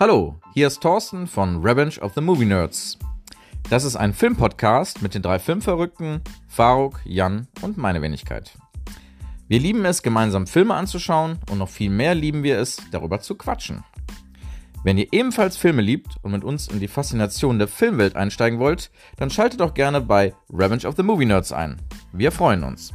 Hallo, hier ist Thorsten von Revenge of the Movie Nerds. Das ist ein Filmpodcast mit den drei Filmverrückten, Faruk, Jan und meine Wenigkeit. Wir lieben es, gemeinsam Filme anzuschauen und noch viel mehr lieben wir es, darüber zu quatschen. Wenn ihr ebenfalls Filme liebt und mit uns in die Faszination der Filmwelt einsteigen wollt, dann schaltet doch gerne bei Revenge of the Movie Nerds ein. Wir freuen uns.